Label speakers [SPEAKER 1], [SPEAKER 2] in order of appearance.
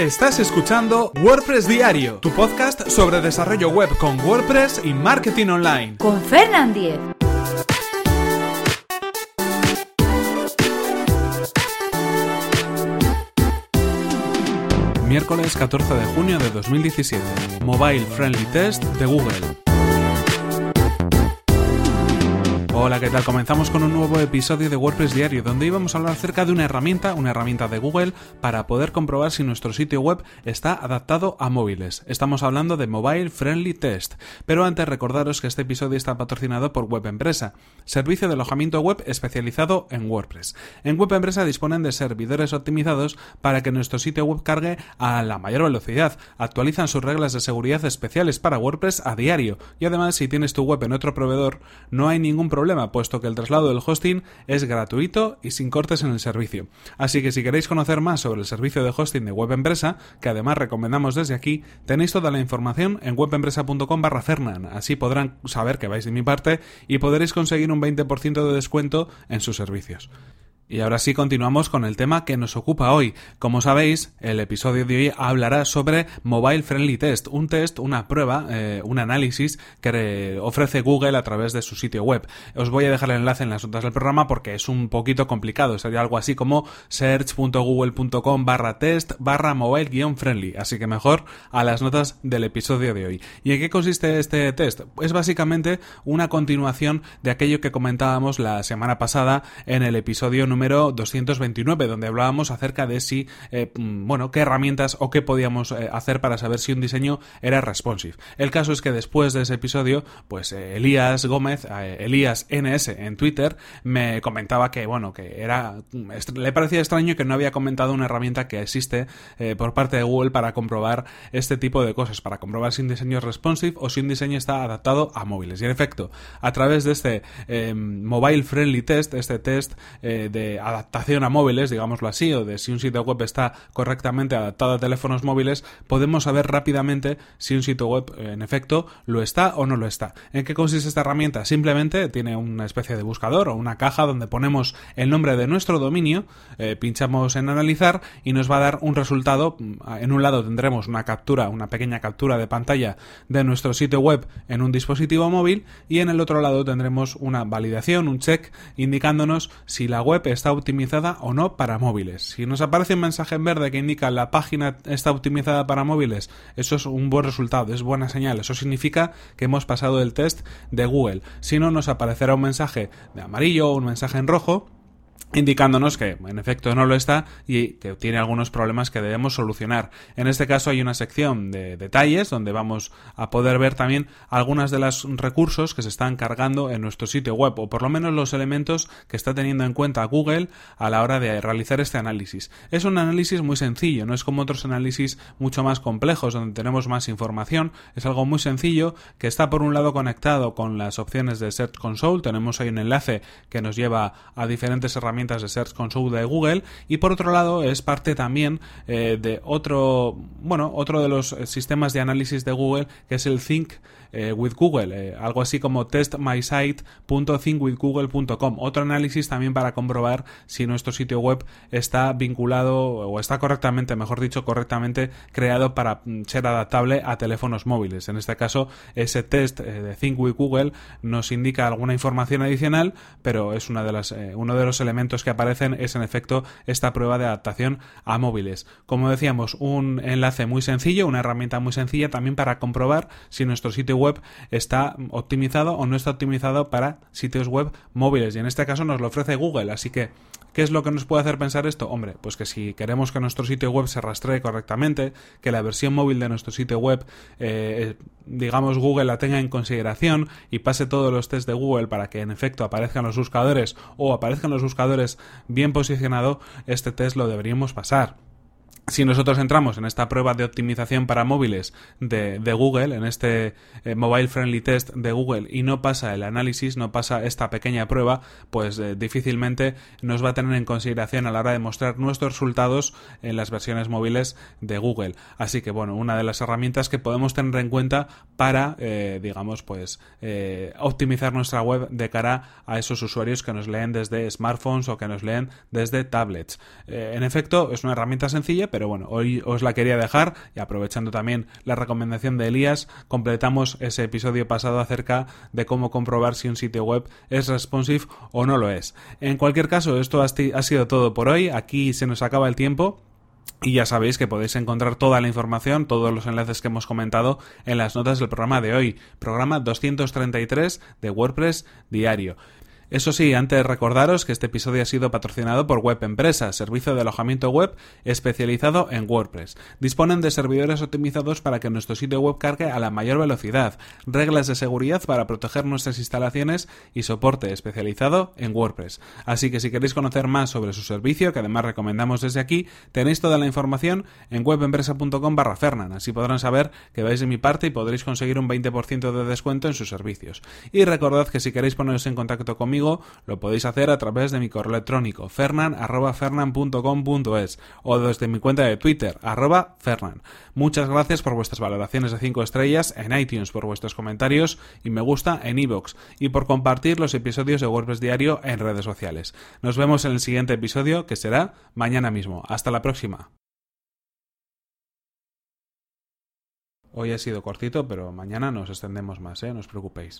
[SPEAKER 1] Estás escuchando WordPress Diario, tu podcast sobre desarrollo web con WordPress y marketing online.
[SPEAKER 2] Con Fernand Diez.
[SPEAKER 1] Miércoles 14 de junio de 2017. Mobile Friendly Test de Google. Hola, ¿qué tal? Comenzamos con un nuevo episodio de WordPress Diario, donde íbamos a hablar acerca de una herramienta, una herramienta de Google, para poder comprobar si nuestro sitio web está adaptado a móviles. Estamos hablando de Mobile Friendly Test. Pero antes recordaros que este episodio está patrocinado por Web Empresa, servicio de alojamiento web especializado en WordPress. En Web Empresa disponen de servidores optimizados para que nuestro sitio web cargue a la mayor velocidad. Actualizan sus reglas de seguridad especiales para WordPress a diario. Y además, si tienes tu web en otro proveedor, no hay ningún problema puesto que el traslado del hosting es gratuito y sin cortes en el servicio. Así que si queréis conocer más sobre el servicio de hosting de Web Empresa, que además recomendamos desde aquí, tenéis toda la información en webempresa.com barra Fernan. Así podrán saber que vais de mi parte y podréis conseguir un 20% de descuento en sus servicios. Y ahora sí continuamos con el tema que nos ocupa hoy. Como sabéis, el episodio de hoy hablará sobre Mobile Friendly Test, un test, una prueba, eh, un análisis que ofrece Google a través de su sitio web. Os voy a dejar el enlace en las notas del programa porque es un poquito complicado. Sería algo así como search.google.com barra test barra mobile friendly. Así que mejor a las notas del episodio de hoy. ¿Y en qué consiste este test? Es básicamente una continuación de aquello que comentábamos la semana pasada en el episodio número número 229, donde hablábamos acerca de si, eh, mm, bueno, qué herramientas o qué podíamos eh, hacer para saber si un diseño era responsive. El caso es que después de ese episodio, pues eh, Elías Gómez, Elías NS en Twitter, me comentaba que, bueno, que era, le parecía extraño que no había comentado una herramienta que existe por parte de Google para comprobar este tipo de cosas, para comprobar si un diseño es responsive o si un diseño está adaptado a móviles. Y en efecto, a través de este mobile friendly test, este test de adaptación a móviles, digámoslo así, o de si un sitio web está correctamente adaptado a teléfonos móviles, podemos saber rápidamente si un sitio web en efecto lo está o no lo está. ¿En qué consiste esta herramienta? Simplemente tiene una especie de buscador o una caja donde ponemos el nombre de nuestro dominio, eh, pinchamos en analizar y nos va a dar un resultado. En un lado tendremos una captura, una pequeña captura de pantalla de nuestro sitio web en un dispositivo móvil y en el otro lado tendremos una validación, un check indicándonos si la web es está optimizada o no para móviles. Si nos aparece un mensaje en verde que indica la página está optimizada para móviles, eso es un buen resultado, es buena señal. Eso significa que hemos pasado el test de Google. Si no, nos aparecerá un mensaje de amarillo o un mensaje en rojo indicándonos que en efecto no lo está y que tiene algunos problemas que debemos solucionar. En este caso hay una sección de detalles donde vamos a poder ver también algunas de los recursos que se están cargando en nuestro sitio web o por lo menos los elementos que está teniendo en cuenta Google a la hora de realizar este análisis. Es un análisis muy sencillo, no es como otros análisis mucho más complejos donde tenemos más información, es algo muy sencillo que está por un lado conectado con las opciones de Search Console, tenemos ahí un enlace que nos lleva a diferentes herramientas de Search Console de Google y por otro lado es parte también eh, de otro bueno otro de los eh, sistemas de análisis de Google que es el Think eh, with Google, algo así como testmysite.thinkwithgoogle.com. Otro análisis también para comprobar si nuestro sitio web está vinculado o está correctamente, mejor dicho, correctamente creado para mm, ser adaptable a teléfonos móviles. En este caso, ese test de Think with Google nos indica alguna información adicional, pero es una de las, uno de los elementos que aparecen es en efecto esta prueba de adaptación a móviles. Como decíamos, un enlace muy sencillo, una herramienta muy sencilla también para comprobar si nuestro sitio web está optimizado o no está optimizado para sitios web móviles. Y en este caso nos lo ofrece Google, así que ¿Qué es lo que nos puede hacer pensar esto? Hombre, pues que si queremos que nuestro sitio web se rastree correctamente, que la versión móvil de nuestro sitio web, eh, digamos, Google la tenga en consideración y pase todos los tests de Google para que en efecto aparezcan los buscadores o aparezcan los buscadores bien posicionados, este test lo deberíamos pasar si nosotros entramos en esta prueba de optimización para móviles de, Google, en este eh, Mobile Friendly Test de Google, y no pasa el análisis, no pasa esta pequeña prueba, pues eh, difícilmente nos va a tener en consideración a la hora de mostrar nuestros resultados en las versiones móviles de Google. Así que, bueno, una de las herramientas que podemos tener en cuenta para, eh, digamos, pues optimizar nuestra web de cara a esos usuarios que nos leen desde smartphones o que nos leen desde tablets. en efecto, es una herramienta sencilla, pero pero bueno, hoy os la quería dejar y aprovechando también la recomendación de Elías, completamos ese episodio pasado acerca de cómo comprobar si un sitio web es responsive o no lo es. En cualquier caso, esto ha sido todo por hoy. Aquí se nos acaba el tiempo. Y ya sabéis que podéis encontrar toda la información, todos los enlaces que hemos comentado en las notas del programa de hoy, programa 233 de WordPress Diario. Eso sí, antes recordaros que este episodio ha sido patrocinado por Web Empresa, servicio de alojamiento web especializado en WordPress. Disponen de servidores optimizados para que nuestro sitio web cargue a la mayor velocidad, reglas de seguridad para proteger nuestras instalaciones y soporte especializado en WordPress. Así que si queréis conocer más sobre su servicio, que además recomendamos desde aquí, tenéis toda la información en webempresa.com barra Fernan. Así podrán saber que vais de mi parte y podréis conseguir un 20% de descuento en sus servicios. Y recordad que si queréis poneros en contacto lo podéis hacer a través de mi correo electrónico fernan.fernan.com.es o desde mi cuenta de Twitter, arroba fernan. Muchas gracias por vuestras valoraciones de 5 estrellas en iTunes, por vuestros comentarios y me gusta en iVoox y por compartir los episodios de WordPress Diario en redes sociales. Nos vemos en el siguiente episodio que será mañana mismo. Hasta la próxima. Hoy ha sido cortito, pero mañana nos extendemos más, ¿eh? No os preocupéis.